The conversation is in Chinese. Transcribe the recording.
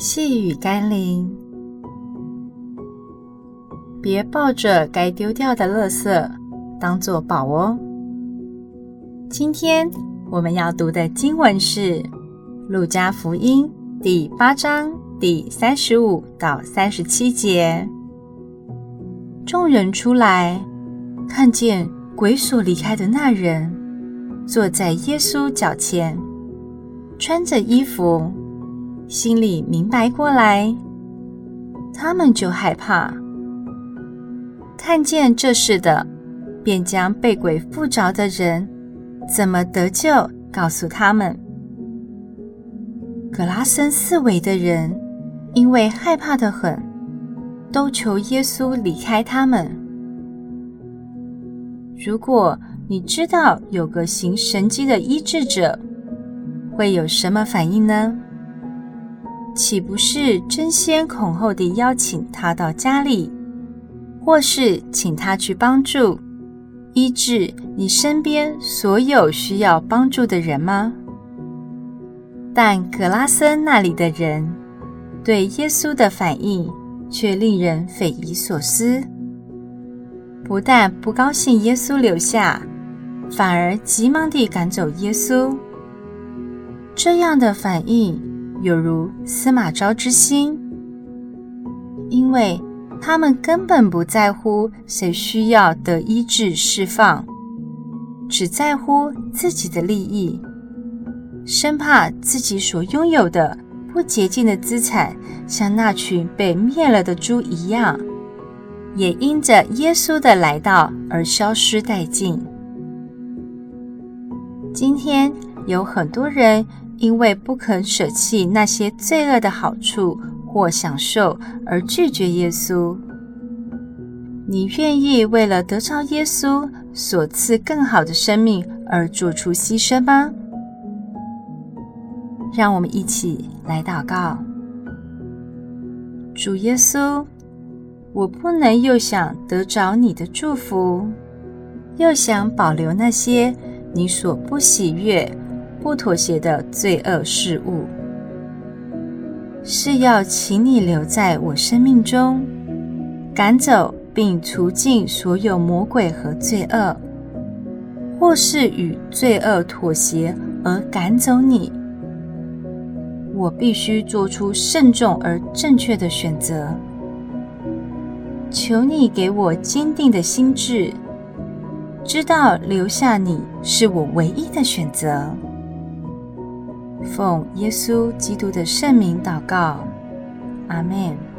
细雨甘霖，别抱着该丢掉的垃圾当做宝哦。今天我们要读的经文是《路加福音》第八章第三十五到三十七节。众人出来，看见鬼所离开的那人，坐在耶稣脚前，穿着衣服，心里明白过来，他们就害怕。看见这事的，便将被鬼附着的人怎么得救，告诉他们。葛拉森四围的人因为害怕的很，都求耶稣离开他们。如果你知道有个行神迹的医治者，会有什么反应呢？岂不是争先恐后地邀请他到家里，或是请他去帮助医治你身边所有需要帮助的人吗？但葛拉森那里的人对耶稣的反应却令人匪夷所思，不但不高兴耶稣留下。反而急忙地赶走耶稣，这样的反应有如司马昭之心，因为他们根本不在乎谁需要得医治释放，只在乎自己的利益，生怕自己所拥有的不洁净的资产像那群被灭了的猪一样，也因着耶稣的来到而消失殆尽。今天有很多人因为不肯舍弃那些罪恶的好处或享受而拒绝耶稣。你愿意为了得着耶稣所赐更好的生命而做出牺牲吗？让我们一起来祷告。主耶稣，我不能又想得着你的祝福，又想保留那些。你所不喜悦、不妥协的罪恶事物，是要请你留在我生命中，赶走并除尽所有魔鬼和罪恶，或是与罪恶妥协而赶走你。我必须做出慎重而正确的选择。求你给我坚定的心志。知道留下你是我唯一的选择。奉耶稣基督的圣名祷告，阿门。